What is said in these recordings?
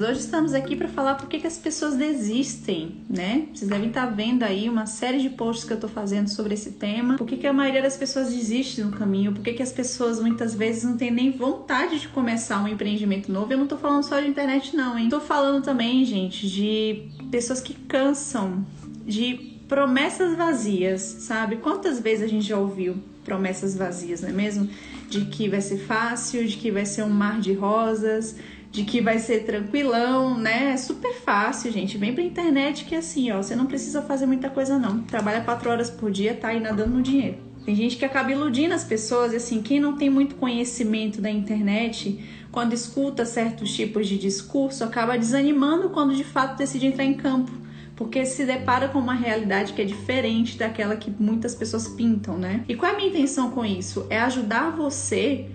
Hoje estamos aqui para falar por que, as pessoas desistem, né? Vocês devem estar vendo aí uma série de posts que eu estou fazendo sobre esse tema. Por que, que a maioria das pessoas desiste no caminho? Por que, que as pessoas muitas vezes não têm nem vontade de começar um empreendimento novo? Eu não estou falando só de internet, não, hein? Estou falando também, gente, de pessoas que cansam de promessas vazias, sabe? Quantas vezes a gente já ouviu promessas vazias, não é mesmo? De que vai ser fácil, de que vai ser um mar de rosas de que vai ser tranquilão, né? É super fácil, gente. Vem pra internet que é assim, ó, você não precisa fazer muita coisa não. Trabalha quatro horas por dia, tá aí nadando no dinheiro. Tem gente que acaba iludindo as pessoas, e assim, quem não tem muito conhecimento da internet, quando escuta certos tipos de discurso, acaba desanimando quando de fato decide entrar em campo, porque se depara com uma realidade que é diferente daquela que muitas pessoas pintam, né? E qual é a minha intenção com isso? É ajudar você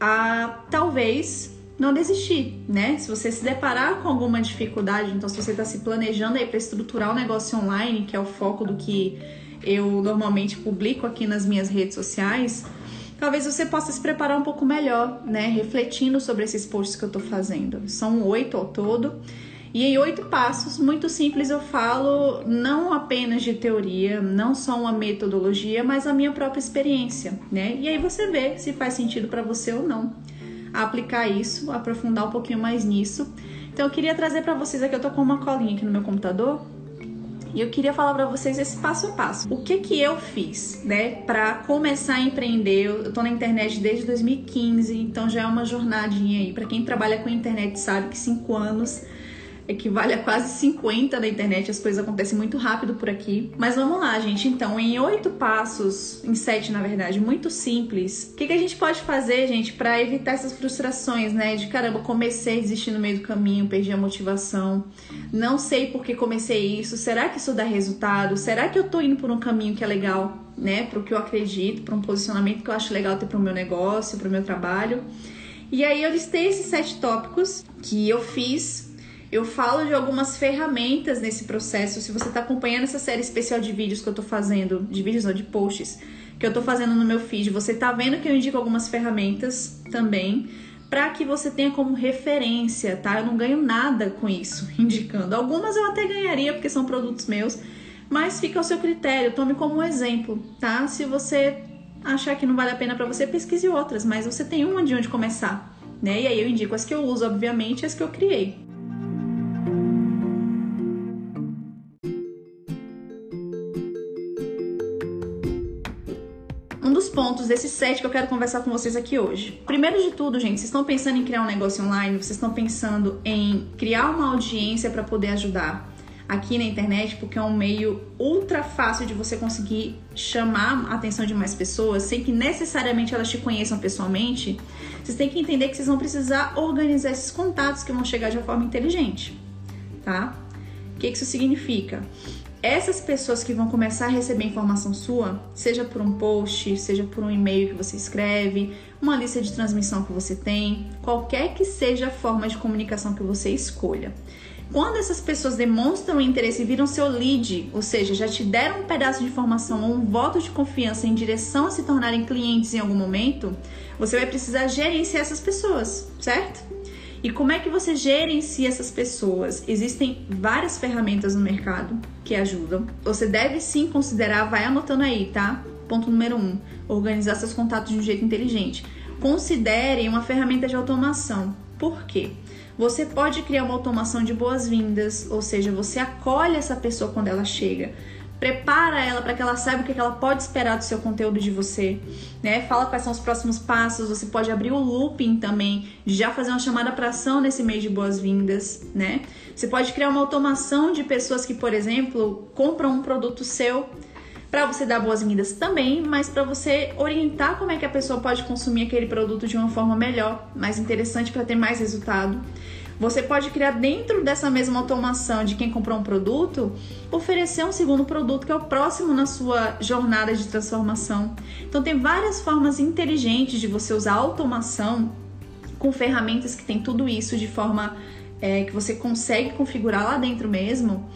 a talvez não desistir, né? Se você se deparar com alguma dificuldade, então se você está se planejando aí para estruturar o negócio online, que é o foco do que eu normalmente publico aqui nas minhas redes sociais, talvez você possa se preparar um pouco melhor, né? Refletindo sobre esses posts que eu estou fazendo. São oito ao todo. E em oito passos, muito simples, eu falo não apenas de teoria, não só uma metodologia, mas a minha própria experiência, né? E aí você vê se faz sentido para você ou não aplicar isso, aprofundar um pouquinho mais nisso. Então eu queria trazer para vocês aqui, eu tô com uma colinha aqui no meu computador, e eu queria falar para vocês esse passo a passo. O que que eu fiz, né, para começar a empreender? Eu tô na internet desde 2015, então já é uma jornadinha aí. Para quem trabalha com internet sabe que cinco anos equivale a quase 50 da internet, as coisas acontecem muito rápido por aqui. Mas vamos lá, gente. Então, em oito passos, em sete na verdade, muito simples, o que, que a gente pode fazer, gente, para evitar essas frustrações, né? De caramba, comecei a desistir no meio do caminho, perdi a motivação, não sei por que comecei isso, será que isso dá resultado? Será que eu tô indo por um caminho que é legal, né? Pro que eu acredito, para um posicionamento que eu acho legal ter pro meu negócio, pro meu trabalho. E aí eu listei esses sete tópicos que eu fiz eu falo de algumas ferramentas nesse processo. Se você está acompanhando essa série especial de vídeos que eu estou fazendo, de vídeos ou de posts, que eu estou fazendo no meu feed, você está vendo que eu indico algumas ferramentas também para que você tenha como referência, tá? Eu não ganho nada com isso, indicando. Algumas eu até ganharia porque são produtos meus, mas fica ao seu critério, tome como exemplo, tá? Se você achar que não vale a pena para você, pesquise outras, mas você tem uma de onde começar, né? E aí eu indico as que eu uso, obviamente, as que eu criei. Pontos desses sete que eu quero conversar com vocês aqui hoje. Primeiro de tudo, gente, vocês estão pensando em criar um negócio online? Vocês estão pensando em criar uma audiência para poder ajudar aqui na internet, porque é um meio ultra fácil de você conseguir chamar a atenção de mais pessoas sem que necessariamente elas te conheçam pessoalmente. Vocês têm que entender que vocês vão precisar organizar esses contatos que vão chegar de uma forma inteligente, tá? O que isso significa? Essas pessoas que vão começar a receber informação sua, seja por um post, seja por um e-mail que você escreve, uma lista de transmissão que você tem, qualquer que seja a forma de comunicação que você escolha. Quando essas pessoas demonstram interesse e viram seu lead, ou seja, já te deram um pedaço de informação ou um voto de confiança em direção a se tornarem clientes em algum momento, você vai precisar gerenciar essas pessoas, certo? E como é que você gerencia essas pessoas? Existem várias ferramentas no mercado que ajudam. Você deve sim considerar, vai anotando aí, tá? Ponto número um: organizar seus contatos de um jeito inteligente. Considere uma ferramenta de automação. Por quê? Você pode criar uma automação de boas-vindas, ou seja, você acolhe essa pessoa quando ela chega prepara ela para que ela saiba o que ela pode esperar do seu conteúdo de você, né? Fala quais são os próximos passos, você pode abrir o looping também, já fazer uma chamada para ação nesse mês de boas-vindas, né? Você pode criar uma automação de pessoas que, por exemplo, compram um produto seu para você dar boas-vindas também, mas para você orientar como é que a pessoa pode consumir aquele produto de uma forma melhor, mais interessante para ter mais resultado. Você pode criar dentro dessa mesma automação de quem comprou um produto, oferecer um segundo produto que é o próximo na sua jornada de transformação. Então tem várias formas inteligentes de você usar automação com ferramentas que tem tudo isso de forma é, que você consegue configurar lá dentro mesmo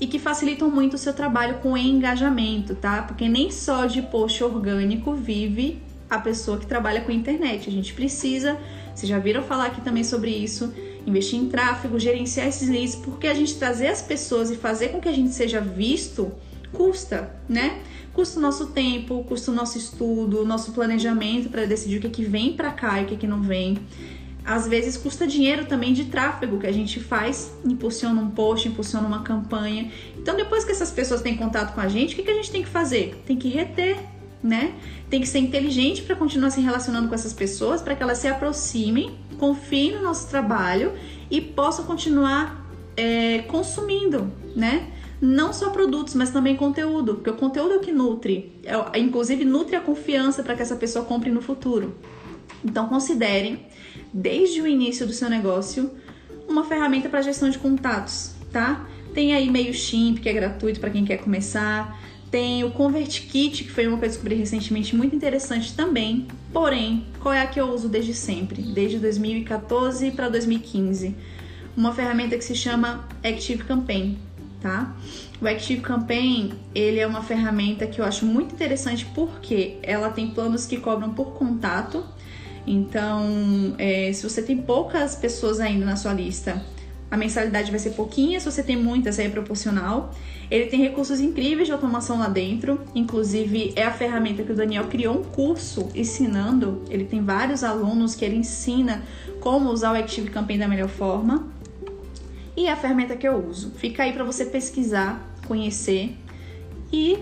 e que facilitam muito o seu trabalho com engajamento, tá? Porque nem só de post orgânico vive a pessoa que trabalha com internet. A gente precisa, vocês já viram falar aqui também sobre isso, investir em tráfego, gerenciar esses leads, porque a gente trazer as pessoas e fazer com que a gente seja visto custa, né? Custa o nosso tempo, custa o nosso estudo, o nosso planejamento para decidir o que, que vem para cá e o que, que não vem. Às vezes custa dinheiro também de tráfego que a gente faz, impulsiona um post, impulsiona uma campanha. Então, depois que essas pessoas têm contato com a gente, o que, que a gente tem que fazer? Tem que reter, né? Tem que ser inteligente para continuar se relacionando com essas pessoas, para que elas se aproximem, confiem no nosso trabalho e possam continuar é, consumindo, né? Não só produtos, mas também conteúdo, porque o conteúdo é o que nutre, é, inclusive nutre a confiança para que essa pessoa compre no futuro. Então considerem, desde o início do seu negócio, uma ferramenta para gestão de contatos, tá? Tem aí MailChimp, que é gratuito para quem quer começar. Tem o ConvertKit, que foi uma que eu descobri recentemente muito interessante também. Porém, qual é a que eu uso desde sempre? Desde 2014 para 2015. Uma ferramenta que se chama Active Campaign, tá? O Active Campaign, ele é uma ferramenta que eu acho muito interessante porque ela tem planos que cobram por contato. Então, é, se você tem poucas pessoas ainda na sua lista, a mensalidade vai ser pouquinha, se você tem muitas, aí é proporcional. Ele tem recursos incríveis de automação lá dentro, inclusive é a ferramenta que o Daniel criou um curso ensinando. Ele tem vários alunos que ele ensina como usar o Active Campaign da melhor forma. E é a ferramenta que eu uso. Fica aí para você pesquisar, conhecer e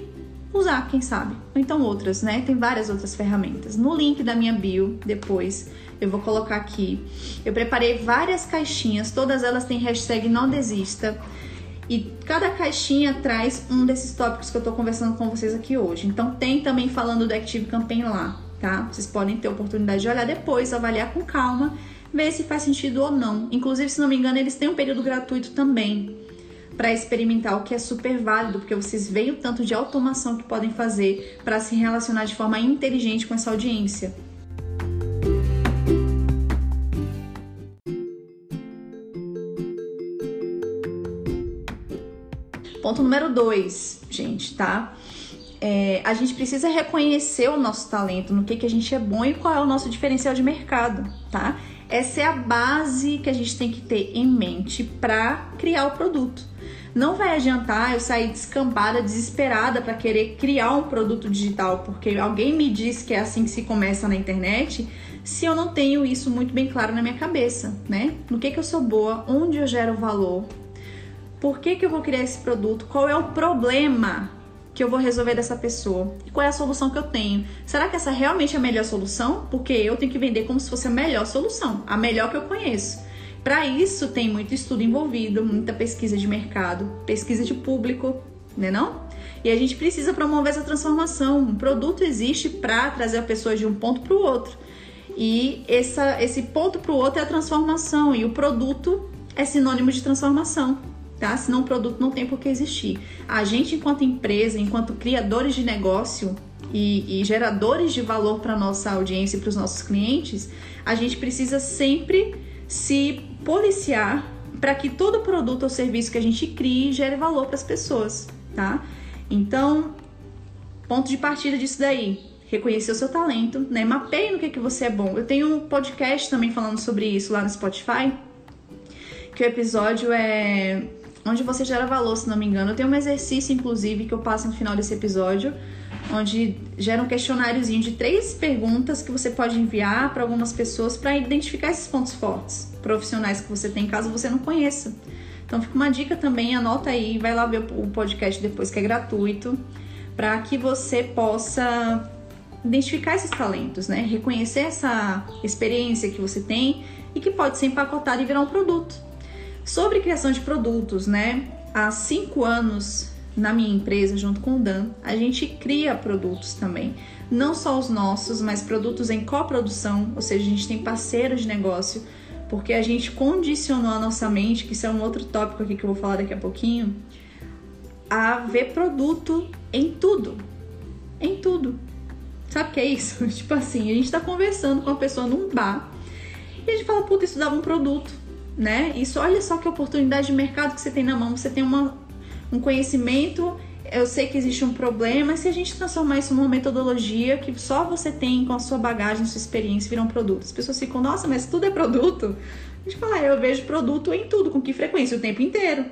usar, quem sabe. Ou então outras, né? Tem várias outras ferramentas. No link da minha bio, depois, eu vou colocar aqui. Eu preparei várias caixinhas, todas elas têm hashtag não desista. E cada caixinha traz um desses tópicos que eu tô conversando com vocês aqui hoje. Então tem também falando do Active Campaign lá, tá? Vocês podem ter oportunidade de olhar depois, avaliar com calma, ver se faz sentido ou não. Inclusive, se não me engano, eles têm um período gratuito também para experimentar, o que é super válido, porque vocês veem o tanto de automação que podem fazer para se relacionar de forma inteligente com essa audiência. Ponto número dois, gente, tá? É, a gente precisa reconhecer o nosso talento, no que, que a gente é bom e qual é o nosso diferencial de mercado, tá? Essa é a base que a gente tem que ter em mente para criar o produto. Não vai adiantar eu sair descambada, desesperada para querer criar um produto digital, porque alguém me disse que é assim que se começa na internet, se eu não tenho isso muito bem claro na minha cabeça, né? No que, que eu sou boa, onde eu gero valor, por que, que eu vou criar esse produto, qual é o problema que eu vou resolver dessa pessoa e qual é a solução que eu tenho. Será que essa realmente é a melhor solução? Porque eu tenho que vender como se fosse a melhor solução, a melhor que eu conheço. Para isso tem muito estudo envolvido, muita pesquisa de mercado, pesquisa de público, né não? E a gente precisa promover essa transformação. Um produto existe para trazer a pessoa de um ponto para o outro. E essa, esse ponto para o outro é a transformação. E o produto é sinônimo de transformação, tá? Senão o produto não tem por que existir. A gente, enquanto empresa, enquanto criadores de negócio e, e geradores de valor para nossa audiência e para os nossos clientes, a gente precisa sempre se policiar para que todo produto ou serviço que a gente crie gere valor para as pessoas, tá? Então, ponto de partida disso daí, reconhecer o seu talento, né? Mapeie no que, que você é bom. Eu tenho um podcast também falando sobre isso lá no Spotify, que o episódio é onde você gera valor, se não me engano. Eu tenho um exercício, inclusive, que eu passo no final desse episódio, onde gera um questionáriozinho de três perguntas que você pode enviar para algumas pessoas para identificar esses pontos fortes profissionais que você tem, caso você não conheça. Então fica uma dica também, anota aí, vai lá ver o podcast depois que é gratuito, para que você possa identificar esses talentos, né? Reconhecer essa experiência que você tem e que pode ser empacotada e virar um produto. Sobre criação de produtos, né? Há cinco anos na minha empresa, junto com o Dan, a gente cria produtos também. Não só os nossos, mas produtos em coprodução, ou seja, a gente tem parceiros de negócio, porque a gente condicionou a nossa mente, que isso é um outro tópico aqui que eu vou falar daqui a pouquinho, a ver produto em tudo. Em tudo. Sabe o que é isso? tipo assim, a gente tá conversando com uma pessoa num bar e a gente fala, puta, isso dava um produto, né? Isso, olha só que oportunidade de mercado que você tem na mão. Você tem uma, um conhecimento eu sei que existe um problema, se a gente transformar isso numa metodologia que só você tem com a sua bagagem, sua experiência, virar um produto. As pessoas ficam, nossa, mas tudo é produto? A gente fala, ah, eu vejo produto em tudo, com que frequência? O tempo inteiro.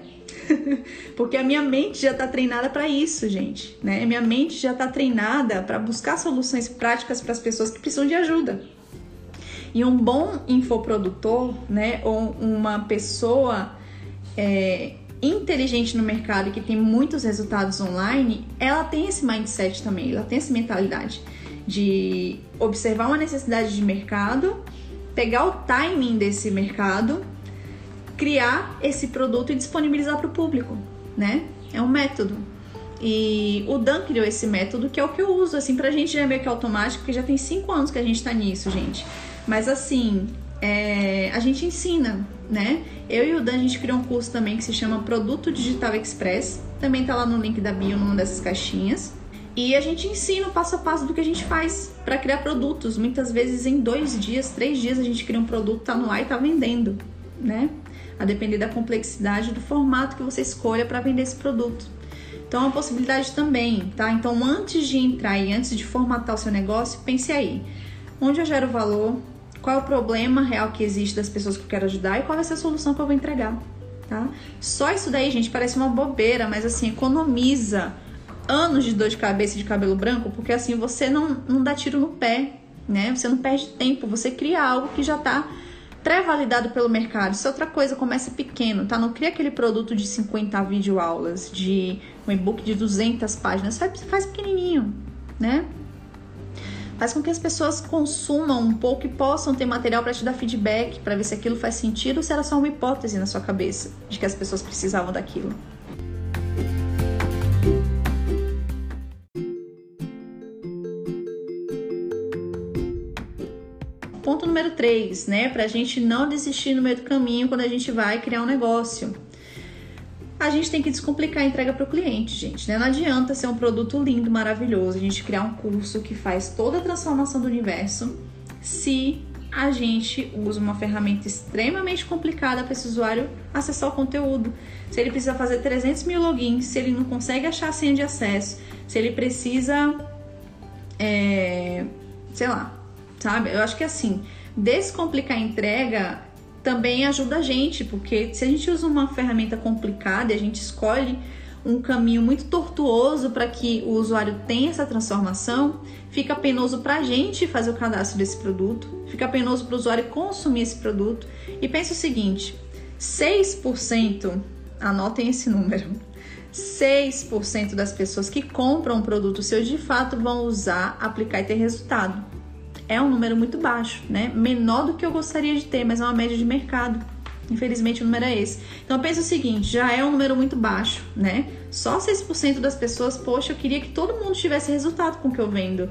Porque a minha mente já está treinada para isso, gente. Né? Minha mente já está treinada para buscar soluções práticas para as pessoas que precisam de ajuda. E um bom infoprodutor, né, ou uma pessoa é, inteligente no mercado e que tem muitos resultados online, ela tem esse mindset também, ela tem essa mentalidade de observar uma necessidade de mercado, pegar o timing desse mercado, criar esse produto e disponibilizar para o público, né? É um método. E o Dan criou esse método que é o que eu uso, assim, pra gente já é meio que automático, porque já tem cinco anos que a gente tá nisso, gente. Mas assim, é, a gente ensina, né? Eu e o Dan, a gente criou um curso também que se chama Produto Digital Express. Também tá lá no link da bio, numa dessas caixinhas. E a gente ensina o passo a passo do que a gente faz para criar produtos. Muitas vezes em dois dias, três dias a gente cria um produto, tá no ar e tá vendendo, né? A depender da complexidade do formato que você escolha para vender esse produto. Então é uma possibilidade também, tá? Então antes de entrar e antes de formatar o seu negócio, pense aí. Onde eu gero valor? Qual é o problema real que existe das pessoas que eu quero ajudar e qual vai ser a solução que eu vou entregar, tá? Só isso daí, gente, parece uma bobeira, mas assim, economiza anos de dor de cabeça e de cabelo branco, porque assim você não, não dá tiro no pé, né? Você não perde tempo, você cria algo que já tá pré-validado pelo mercado. Isso é outra coisa, começa pequeno, tá? Não cria aquele produto de 50 videoaulas, de um e-book de 200 páginas, faz, faz pequenininho, né? Faz com que as pessoas consumam um pouco e possam ter material para te dar feedback, para ver se aquilo faz sentido ou se era só uma hipótese na sua cabeça de que as pessoas precisavam daquilo. Ponto número 3, né? Pra gente não desistir no meio do caminho quando a gente vai criar um negócio a gente tem que descomplicar a entrega para o cliente, gente. Né? Não adianta ser um produto lindo, maravilhoso, a gente criar um curso que faz toda a transformação do universo se a gente usa uma ferramenta extremamente complicada para esse usuário acessar o conteúdo. Se ele precisa fazer 300 mil logins, se ele não consegue achar a senha de acesso, se ele precisa, é, sei lá, sabe? Eu acho que assim, descomplicar a entrega também ajuda a gente, porque se a gente usa uma ferramenta complicada e a gente escolhe um caminho muito tortuoso para que o usuário tenha essa transformação, fica penoso para a gente fazer o cadastro desse produto, fica penoso para o usuário consumir esse produto. E pense o seguinte: 6%, anotem esse número, 6% das pessoas que compram um produto seu de fato vão usar, aplicar e ter resultado é um número muito baixo, né? Menor do que eu gostaria de ter, mas é uma média de mercado. Infelizmente o número é esse. Então pensa o seguinte, já é um número muito baixo, né? Só 6% das pessoas, poxa, eu queria que todo mundo tivesse resultado com o que eu vendo.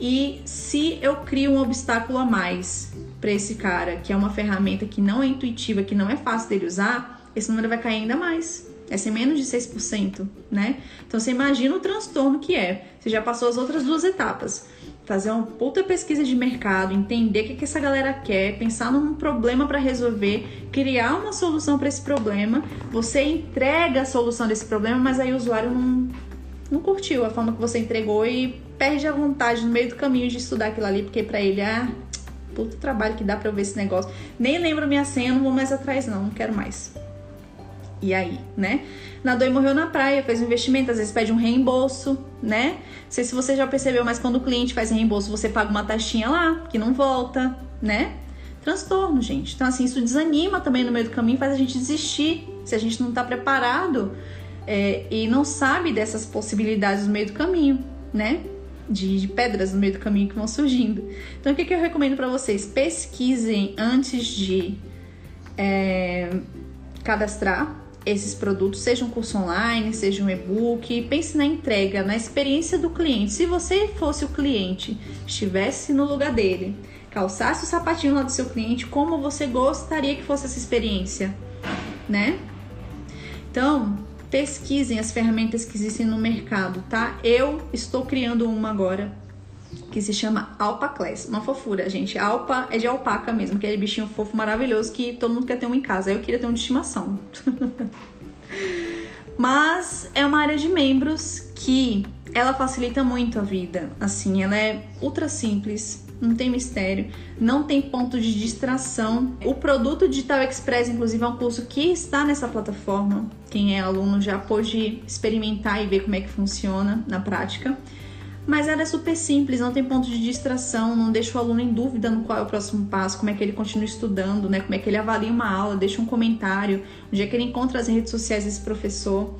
E se eu crio um obstáculo a mais para esse cara, que é uma ferramenta que não é intuitiva, que não é fácil dele usar, esse número vai cair ainda mais. É ser menos de 6%, né? Então você imagina o transtorno que é. Você já passou as outras duas etapas fazer uma puta pesquisa de mercado, entender o que, que essa galera quer, pensar num problema para resolver, criar uma solução para esse problema. Você entrega a solução desse problema, mas aí o usuário não, não curtiu a forma que você entregou e perde a vontade no meio do caminho de estudar aquilo ali, porque para ele, ah, puto trabalho que dá para eu ver esse negócio. Nem lembro minha senha, não vou mais atrás não, não quero mais. E aí, né? Nadou e morreu na praia, fez um investimento, às vezes pede um reembolso, né? Não sei se você já percebeu, mas quando o cliente faz reembolso, você paga uma taxinha lá, que não volta, né? Transtorno, gente. Então, assim, isso desanima também no meio do caminho, faz a gente desistir. Se a gente não tá preparado é, e não sabe dessas possibilidades no meio do caminho, né? De, de, pedras no meio do caminho que vão surgindo. Então, o que, que eu recomendo para vocês? Pesquisem antes de é, cadastrar esses produtos, seja um curso online, seja um e-book, pense na entrega, na experiência do cliente. Se você fosse o cliente, estivesse no lugar dele, calçasse o sapatinho lá do seu cliente, como você gostaria que fosse essa experiência, né? Então, pesquisem as ferramentas que existem no mercado, tá? Eu estou criando uma agora que se chama Alpa Class. Uma fofura, gente. Alpa é de alpaca mesmo, aquele bichinho fofo maravilhoso que todo mundo quer ter um em casa. Eu queria ter um de estimação. Mas é uma área de membros que ela facilita muito a vida. Assim, ela é ultra simples, não tem mistério, não tem ponto de distração. O produto Digital Express, inclusive, é um curso que está nessa plataforma. Quem é aluno já pôde experimentar e ver como é que funciona na prática. Mas ela é super simples, não tem ponto de distração, não deixa o aluno em dúvida no qual é o próximo passo, como é que ele continua estudando, né? Como é que ele avalia uma aula, deixa um comentário, onde é que ele encontra as redes sociais desse professor.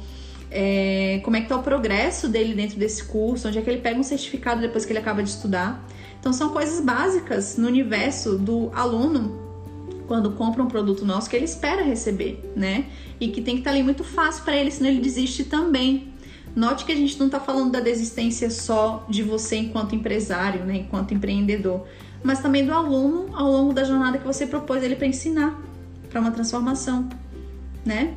É, como é que tá o progresso dele dentro desse curso, onde é que ele pega um certificado depois que ele acaba de estudar. Então são coisas básicas no universo do aluno quando compra um produto nosso que ele espera receber, né? E que tem que estar tá ali muito fácil para ele, senão ele desiste também. Note que a gente não está falando da desistência só de você enquanto empresário, né, enquanto empreendedor, mas também do aluno ao longo da jornada que você propôs ele para ensinar, para uma transformação, né?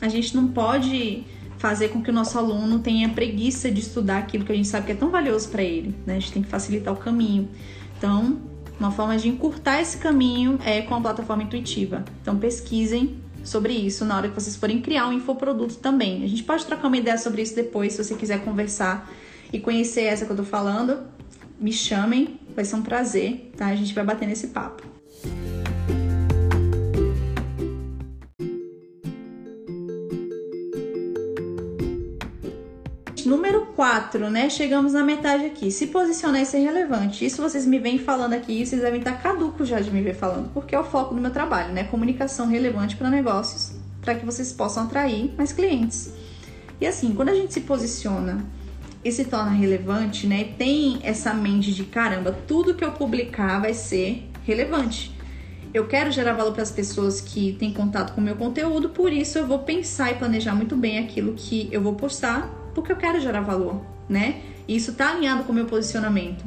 A gente não pode fazer com que o nosso aluno tenha preguiça de estudar aquilo que a gente sabe que é tão valioso para ele, né? A gente tem que facilitar o caminho. Então, uma forma de encurtar esse caminho é com a plataforma intuitiva. Então, pesquisem sobre isso na hora que vocês forem criar um infoproduto também. A gente pode trocar uma ideia sobre isso depois, se você quiser conversar e conhecer essa que eu tô falando. Me chamem, vai ser um prazer, tá? A gente vai bater nesse papo. Número 4, né? Chegamos na metade aqui. Se posicionar e ser relevante. Isso vocês me vêm falando aqui, vocês devem estar caducos já de me ver falando, porque é o foco do meu trabalho, né? Comunicação relevante para negócios, para que vocês possam atrair mais clientes. E assim, quando a gente se posiciona e se torna relevante, né? Tem essa mente de caramba, tudo que eu publicar vai ser relevante. Eu quero gerar valor para as pessoas que têm contato com o meu conteúdo, por isso eu vou pensar e planejar muito bem aquilo que eu vou postar porque eu quero gerar valor, né? E isso tá alinhado com o meu posicionamento.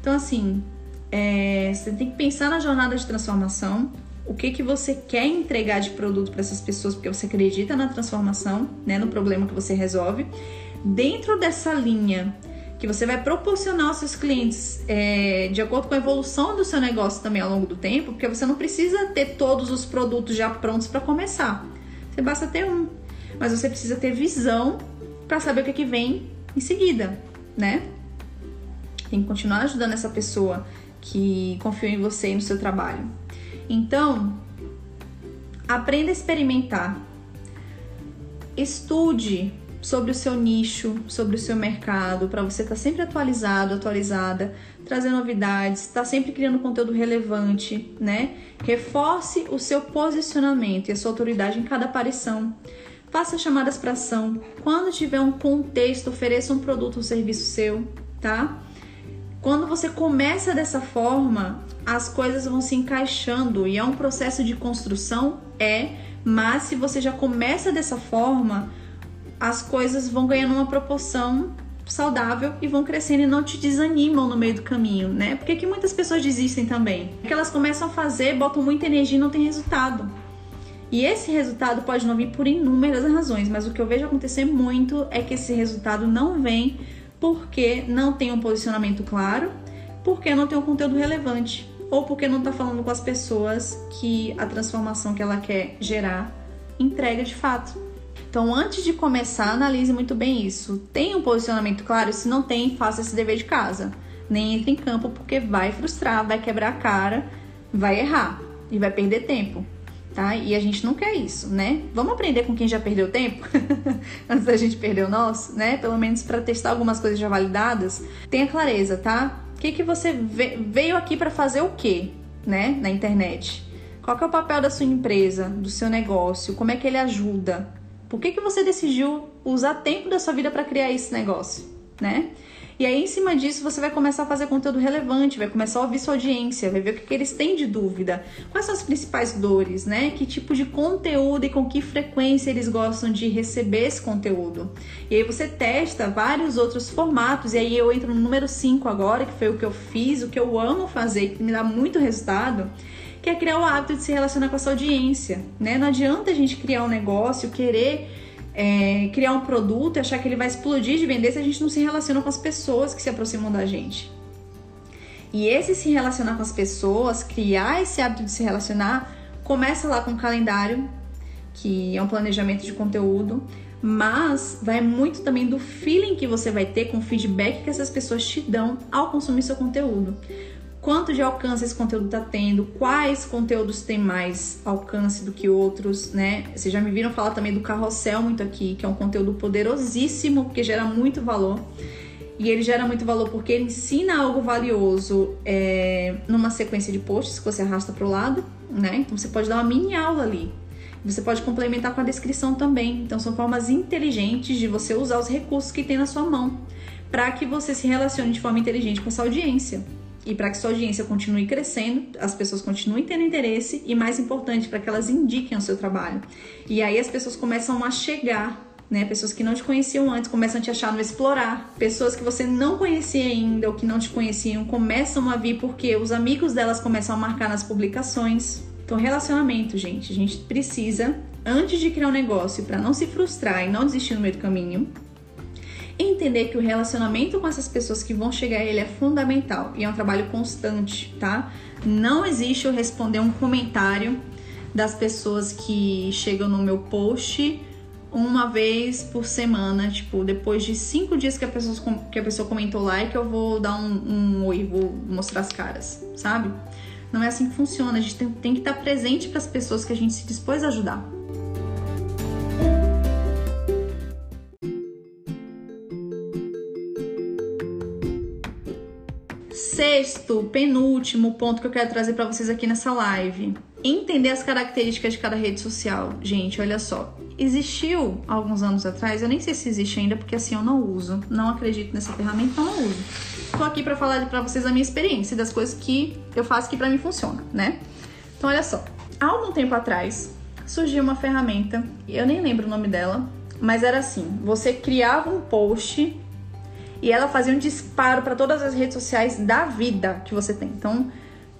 Então, assim, é, você tem que pensar na jornada de transformação, o que que você quer entregar de produto para essas pessoas, porque você acredita na transformação, né, no problema que você resolve. Dentro dessa linha que você vai proporcionar aos seus clientes é, de acordo com a evolução do seu negócio também ao longo do tempo, porque você não precisa ter todos os produtos já prontos para começar. Você basta ter um, mas você precisa ter visão para saber o que, é que vem em seguida, né? Tem que continuar ajudando essa pessoa que confiou em você e no seu trabalho. Então, aprenda a experimentar. Estude sobre o seu nicho, sobre o seu mercado, para você estar tá sempre atualizado, atualizada, trazer novidades, estar tá sempre criando conteúdo relevante, né? Reforce o seu posicionamento e a sua autoridade em cada aparição. Faça chamadas para ação. Quando tiver um contexto, ofereça um produto ou serviço seu, tá? Quando você começa dessa forma, as coisas vão se encaixando e é um processo de construção, é, mas se você já começa dessa forma, as coisas vão ganhando uma proporção saudável e vão crescendo e não te desanimam no meio do caminho, né? Porque que muitas pessoas desistem também? Porque elas começam a fazer, botam muita energia e não tem resultado. E esse resultado pode não vir por inúmeras razões, mas o que eu vejo acontecer muito é que esse resultado não vem porque não tem um posicionamento claro, porque não tem um conteúdo relevante, ou porque não está falando com as pessoas que a transformação que ela quer gerar entrega de fato. Então, antes de começar, analise muito bem isso. Tem um posicionamento claro? Se não tem, faça esse dever de casa. Nem entre em campo, porque vai frustrar, vai quebrar a cara, vai errar e vai perder tempo tá? E a gente não quer isso, né? Vamos aprender com quem já perdeu tempo antes da gente perder o nosso, né? Pelo menos para testar algumas coisas já validadas. Tenha clareza, tá? O que que você veio aqui para fazer o quê, né? Na internet. Qual é o papel da sua empresa, do seu negócio? Como é que ele ajuda? Por que que você decidiu usar tempo da sua vida para criar esse negócio, né? E aí, em cima disso, você vai começar a fazer conteúdo relevante, vai começar a ouvir sua audiência, vai ver o que, que eles têm de dúvida, quais são as principais dores, né? Que tipo de conteúdo e com que frequência eles gostam de receber esse conteúdo. E aí você testa vários outros formatos, e aí eu entro no número 5 agora, que foi o que eu fiz, o que eu amo fazer, que me dá muito resultado que é criar o hábito de se relacionar com a sua audiência, né? Não adianta a gente criar um negócio, querer é, criar um produto e achar que ele vai explodir de vender se a gente não se relaciona com as pessoas que se aproximam da gente. E esse se relacionar com as pessoas, criar esse hábito de se relacionar, começa lá com o calendário, que é um planejamento de conteúdo, mas vai muito também do feeling que você vai ter com o feedback que essas pessoas te dão ao consumir seu conteúdo. Quanto de alcance esse conteúdo está tendo, quais conteúdos têm mais alcance do que outros, né? Vocês já me viram falar também do carrossel muito aqui, que é um conteúdo poderosíssimo, porque gera muito valor. E ele gera muito valor porque ele ensina algo valioso é, numa sequência de posts que você arrasta para o lado, né? Então você pode dar uma mini aula ali. Você pode complementar com a descrição também. Então são formas inteligentes de você usar os recursos que tem na sua mão para que você se relacione de forma inteligente com essa audiência. E para que sua audiência continue crescendo, as pessoas continuem tendo interesse e mais importante, para que elas indiquem o seu trabalho. E aí as pessoas começam a chegar né? Pessoas que não te conheciam antes começam a te achar no explorar. Pessoas que você não conhecia ainda ou que não te conheciam começam a vir porque os amigos delas começam a marcar nas publicações. Então, relacionamento, gente, a gente precisa, antes de criar um negócio, para não se frustrar e não desistir no meio do caminho, entender que o relacionamento com essas pessoas que vão chegar ele é fundamental e é um trabalho constante, tá? Não existe eu responder um comentário das pessoas que chegam no meu post uma vez por semana, tipo, depois de cinco dias que a pessoa, que a pessoa comentou que eu vou dar um, um oi, vou mostrar as caras, sabe? Não é assim que funciona. A gente tem, tem que estar presente para as pessoas que a gente se dispôs a ajudar. Sexto, penúltimo ponto que eu quero trazer para vocês aqui nessa live. Entender as características de cada rede social. Gente, olha só existiu alguns anos atrás, eu nem sei se existe ainda, porque assim eu não uso, não acredito nessa ferramenta, então não uso. Tô aqui para falar para vocês a minha experiência, das coisas que eu faço que para mim funciona, né? Então olha só, há algum tempo atrás surgiu uma ferramenta, eu nem lembro o nome dela, mas era assim, você criava um post e ela fazia um disparo para todas as redes sociais da vida que você tem. Então,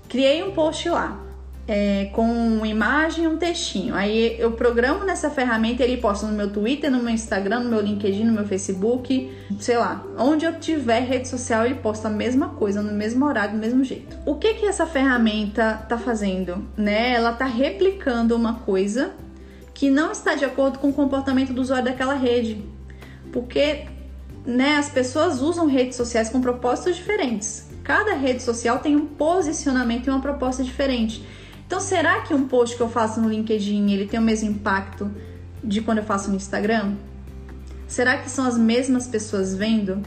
criei um post lá é, com uma imagem e um textinho. Aí eu programo nessa ferramenta e ele posta no meu Twitter, no meu Instagram, no meu LinkedIn, no meu Facebook, sei lá, onde eu tiver rede social ele posta a mesma coisa, no mesmo horário, do mesmo jeito. O que que essa ferramenta tá fazendo? Né? Ela tá replicando uma coisa que não está de acordo com o comportamento do usuário daquela rede. Porque né, as pessoas usam redes sociais com propósitos diferentes. Cada rede social tem um posicionamento e uma proposta diferente. Então, será que um post que eu faço no LinkedIn ele tem o mesmo impacto de quando eu faço no Instagram? Será que são as mesmas pessoas vendo?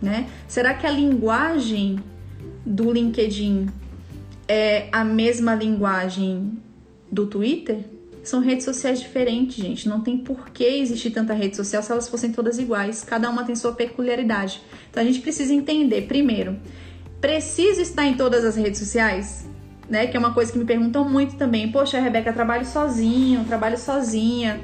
Né? Será que a linguagem do LinkedIn é a mesma linguagem do Twitter? São redes sociais diferentes, gente. Não tem por que existir tanta rede social se elas fossem todas iguais. Cada uma tem sua peculiaridade. Então a gente precisa entender, primeiro, preciso estar em todas as redes sociais? né? Que é uma coisa que me perguntam muito também. Poxa, Rebeca, trabalho sozinho, trabalho sozinha.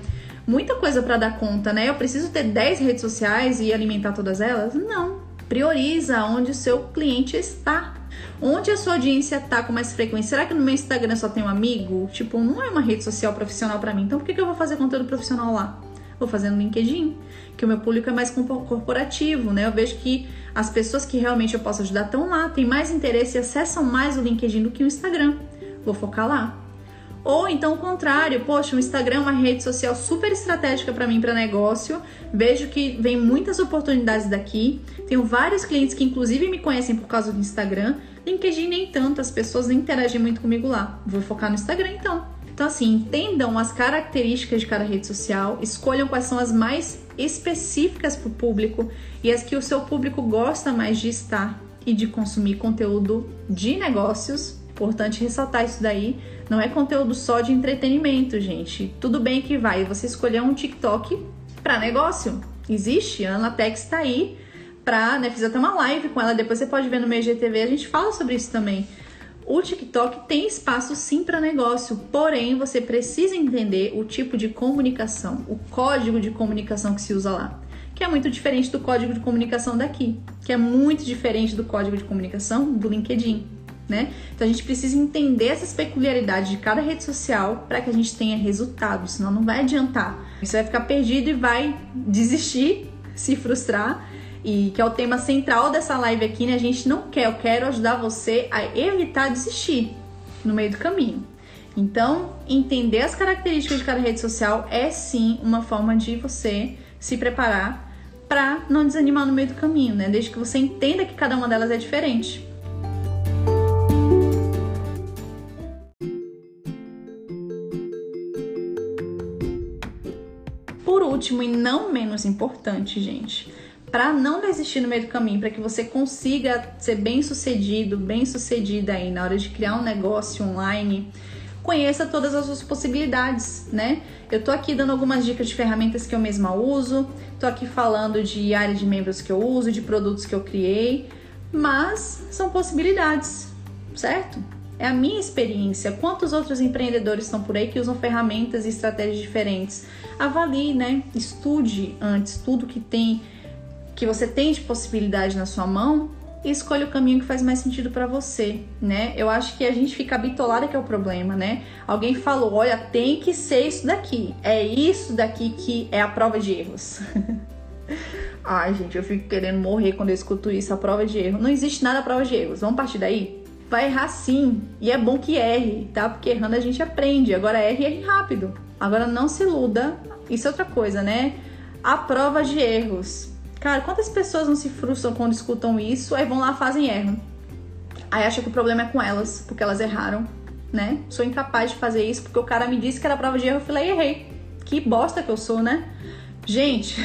Muita coisa para dar conta, né? Eu preciso ter 10 redes sociais e alimentar todas elas? Não. Prioriza onde o seu cliente está. Onde a sua audiência tá com mais frequência? Será que no meu Instagram só tem um amigo? Tipo, não é uma rede social profissional para mim. Então por que, que eu vou fazer conteúdo profissional lá? Vou fazer no LinkedIn, que o meu público é mais corporativo, né? Eu vejo que as pessoas que realmente eu posso ajudar estão lá, têm mais interesse e acessam mais o LinkedIn do que o Instagram. Vou focar lá. Ou então o contrário, poxa, o Instagram é uma rede social super estratégica para mim para negócio. Vejo que vem muitas oportunidades daqui. Tenho vários clientes que inclusive me conhecem por causa do Instagram. LinkedIn nem tanto, as pessoas nem interagem muito comigo lá. Vou focar no Instagram então. Então, assim, entendam as características de cada rede social, escolham quais são as mais específicas para o público e as que o seu público gosta mais de estar e de consumir conteúdo de negócios. Importante ressaltar isso daí. Não é conteúdo só de entretenimento, gente. Tudo bem que vai você escolher um TikTok para negócio. Existe, a Anatex está aí para, né, fiz até uma live com ela, depois você pode ver no meu GTV, a gente fala sobre isso também o TikTok tem espaço sim para negócio, porém você precisa entender o tipo de comunicação, o código de comunicação que se usa lá, que é muito diferente do código de comunicação daqui, que é muito diferente do código de comunicação do LinkedIn. Né? Então a gente precisa entender essas peculiaridades de cada rede social para que a gente tenha resultado, senão não vai adiantar. Você vai ficar perdido e vai desistir, se frustrar e que é o tema central dessa live aqui, né? A gente não quer, eu quero ajudar você a evitar desistir no meio do caminho. Então, entender as características de cada rede social é sim uma forma de você se preparar para não desanimar no meio do caminho, né? Desde que você entenda que cada uma delas é diferente. Último e não menos importante, gente, para não desistir no meio do caminho, para que você consiga ser bem sucedido, bem sucedida aí na hora de criar um negócio online, conheça todas as suas possibilidades, né? Eu tô aqui dando algumas dicas de ferramentas que eu mesma uso, tô aqui falando de área de membros que eu uso, de produtos que eu criei, mas são possibilidades, certo? É a minha experiência. Quantos outros empreendedores estão por aí que usam ferramentas e estratégias diferentes? Avalie, né? Estude antes tudo que tem que você tem de possibilidade na sua mão e escolha o caminho que faz mais sentido para você, né? Eu acho que a gente fica bitolada que é o problema, né? Alguém falou, olha, tem que ser isso daqui, é isso daqui que é a prova de erros. Ai, gente, eu fico querendo morrer quando eu escuto isso, a prova de erro. Não existe nada a prova de erros. Vamos partir daí? Vai errar sim, e é bom que erre, tá? Porque errando a gente aprende. Agora erre erre rápido. Agora não se iluda. Isso é outra coisa, né? A prova de erros Cara, quantas pessoas não se frustram quando escutam isso, aí vão lá, fazem e erram. Aí acham que o problema é com elas, porque elas erraram, né? Sou incapaz de fazer isso porque o cara me disse que era prova de erro, eu falei, errei. Que bosta que eu sou, né? Gente,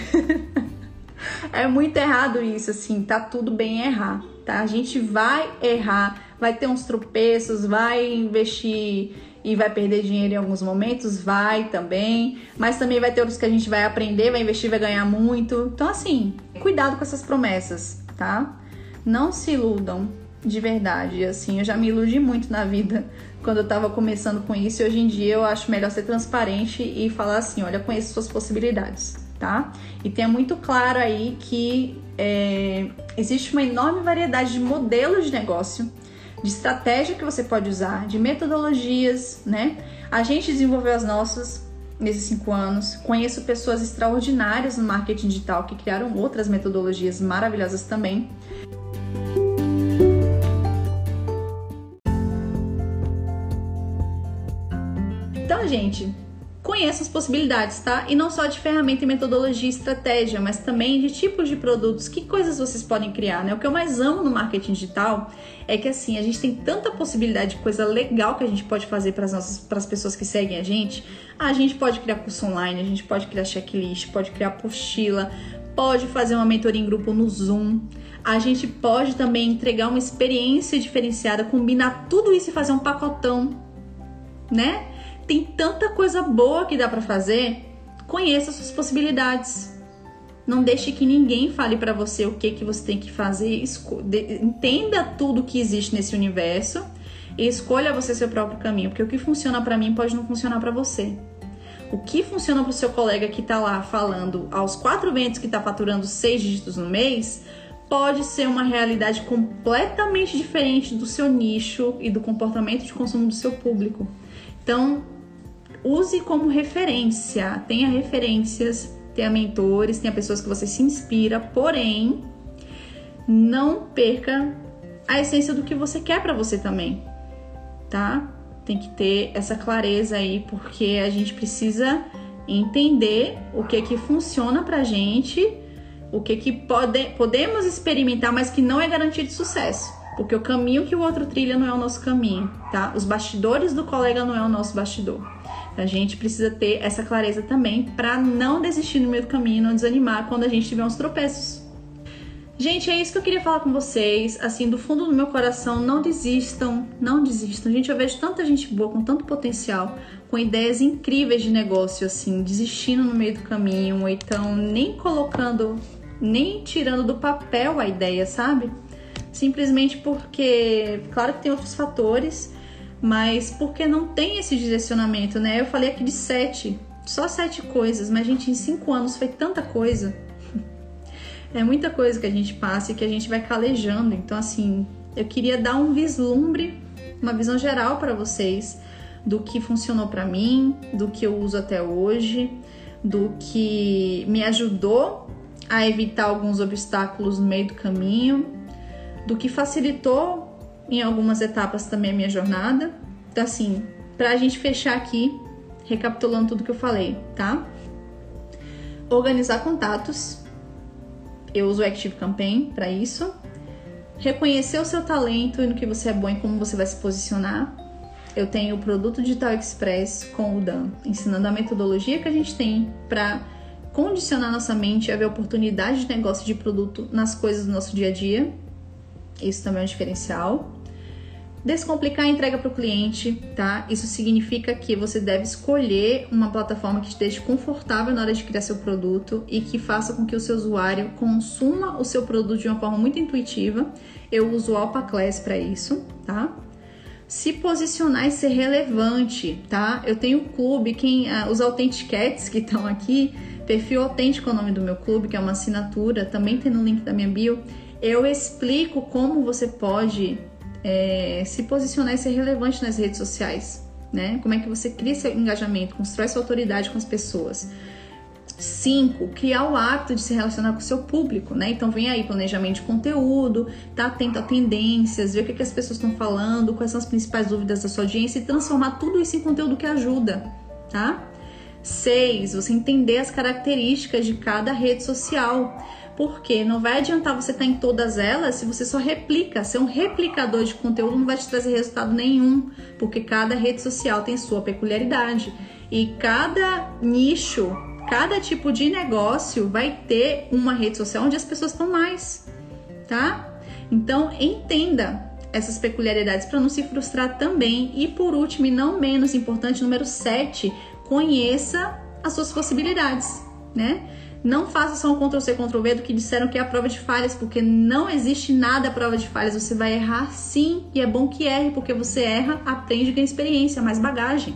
é muito errado isso, assim, tá tudo bem errar, tá? A gente vai errar, vai ter uns tropeços, vai investir e vai perder dinheiro em alguns momentos? Vai também, mas também vai ter outros que a gente vai aprender, vai investir, vai ganhar muito. Então, assim, cuidado com essas promessas, tá? Não se iludam de verdade. Assim, eu já me iludi muito na vida quando eu tava começando com isso e hoje em dia eu acho melhor ser transparente e falar assim: olha, conheço suas possibilidades, tá? E tenha muito claro aí que é, existe uma enorme variedade de modelos de negócio de estratégia que você pode usar, de metodologias, né? A gente desenvolveu as nossas nesses cinco anos. Conheço pessoas extraordinárias no marketing digital que criaram outras metodologias maravilhosas também. Então, gente, conheça as possibilidades, tá? E não só de ferramenta e metodologia e estratégia, mas também de tipos de produtos, que coisas vocês podem criar, né? O que eu mais amo no marketing digital é que assim, a gente tem tanta possibilidade de coisa legal que a gente pode fazer para as nossas para as pessoas que seguem a gente. A gente pode criar curso online, a gente pode criar checklist, pode criar apostila, pode fazer uma mentoria em grupo no Zoom. A gente pode também entregar uma experiência diferenciada, combinar tudo isso e fazer um pacotão, né? Tem tanta coisa boa que dá para fazer. Conheça suas possibilidades. Não deixe que ninguém fale para você o que que você tem que fazer. Entenda tudo que existe nesse universo e escolha você seu próprio caminho, porque o que funciona para mim pode não funcionar para você. O que funciona para o seu colega que está lá falando aos quatro ventos que está faturando seis dígitos no mês pode ser uma realidade completamente diferente do seu nicho e do comportamento de consumo do seu público. Então, use como referência, tenha referências, tenha mentores, tenha pessoas que você se inspira, porém, não perca a essência do que você quer para você também, tá? Tem que ter essa clareza aí, porque a gente precisa entender o que que funciona pra gente, o que que pode, podemos experimentar, mas que não é garantia de sucesso. Porque o caminho que o outro trilha não é o nosso caminho, tá? Os bastidores do colega não é o nosso bastidor. A gente precisa ter essa clareza também para não desistir no meio do caminho, não desanimar quando a gente tiver uns tropeços. Gente, é isso que eu queria falar com vocês. Assim, do fundo do meu coração, não desistam, não desistam. Gente, eu vejo tanta gente boa, com tanto potencial, com ideias incríveis de negócio, assim, desistindo no meio do caminho, ou então nem colocando, nem tirando do papel a ideia, sabe? Simplesmente porque, claro que tem outros fatores, mas porque não tem esse direcionamento, né? Eu falei aqui de sete, só sete coisas, mas gente, em cinco anos foi tanta coisa. É muita coisa que a gente passa e que a gente vai calejando. Então, assim, eu queria dar um vislumbre, uma visão geral para vocês do que funcionou para mim, do que eu uso até hoje, do que me ajudou a evitar alguns obstáculos no meio do caminho, do que facilitou em algumas etapas também a minha jornada. Então, assim, pra gente fechar aqui, recapitulando tudo que eu falei, tá? Organizar contatos. Eu uso o Active Campaign para isso. Reconhecer o seu talento e no que você é bom e como você vai se posicionar. Eu tenho o Produto Digital Express com o Dan, ensinando a metodologia que a gente tem para condicionar nossa mente a ver oportunidade de negócio de produto nas coisas do nosso dia a dia. Isso também é um diferencial. Descomplicar a entrega para o cliente, tá? Isso significa que você deve escolher uma plataforma que esteja confortável na hora de criar seu produto e que faça com que o seu usuário consuma o seu produto de uma forma muito intuitiva. Eu uso o Alpha Class para isso, tá? se posicionar e ser relevante, tá? Eu tenho um clube, quem uh, os Authenticates que estão aqui, perfil autêntico é o nome do meu clube, que é uma assinatura, também tem no link da minha bio. Eu explico como você pode é, se posicionar e ser relevante nas redes sociais, né? Como é que você cria seu engajamento, constrói sua autoridade com as pessoas. 5. Criar o hábito de se relacionar com o seu público, né? Então vem aí planejamento de conteúdo, tá atento a tendências, ver o que, que as pessoas estão falando, quais são as principais dúvidas da sua audiência e transformar tudo isso em conteúdo que ajuda, tá? 6. Você entender as características de cada rede social. Porque não vai adiantar você estar em todas elas se você só replica. Ser um replicador de conteúdo não vai te trazer resultado nenhum, porque cada rede social tem sua peculiaridade. E cada nicho cada tipo de negócio vai ter uma rede social onde as pessoas estão mais, tá? Então entenda essas peculiaridades para não se frustrar também. E por último, e não menos importante, número 7, conheça as suas possibilidades, né? Não faça só um Ctrl-C, Ctrl-V do que disseram que é a prova de falhas, porque não existe nada a prova de falhas. Você vai errar sim, e é bom que erre, porque você erra, aprende, ganha experiência, mais bagagem.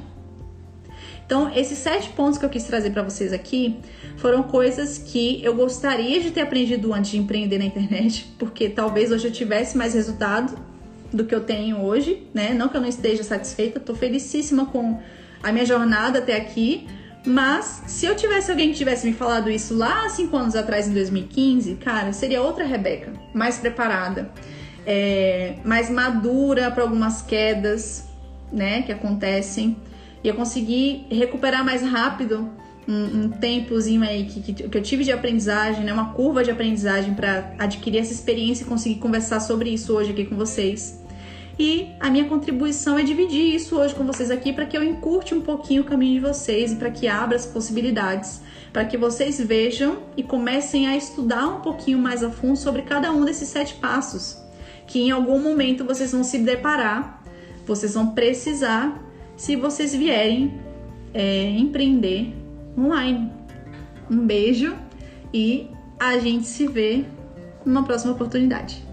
Então, esses sete pontos que eu quis trazer para vocês aqui foram coisas que eu gostaria de ter aprendido antes de empreender na internet, porque talvez hoje eu tivesse mais resultado do que eu tenho hoje, né? Não que eu não esteja satisfeita, tô felicíssima com a minha jornada até aqui, mas se eu tivesse alguém que tivesse me falado isso lá cinco anos atrás, em 2015, cara, seria outra Rebeca, mais preparada, é, mais madura para algumas quedas, né, que acontecem e eu consegui recuperar mais rápido um, um tempozinho aí que, que, que, eu tive de aprendizagem, né? Uma curva de aprendizagem para adquirir essa experiência e conseguir conversar sobre isso hoje aqui com vocês. E a minha contribuição é dividir isso hoje com vocês aqui para que eu encurte um pouquinho o caminho de vocês e para que abra as possibilidades, para que vocês vejam e comecem a estudar um pouquinho mais a fundo sobre cada um desses sete passos, que em algum momento vocês vão se deparar, vocês vão precisar se vocês vierem é, empreender online. Um beijo e a gente se vê numa próxima oportunidade.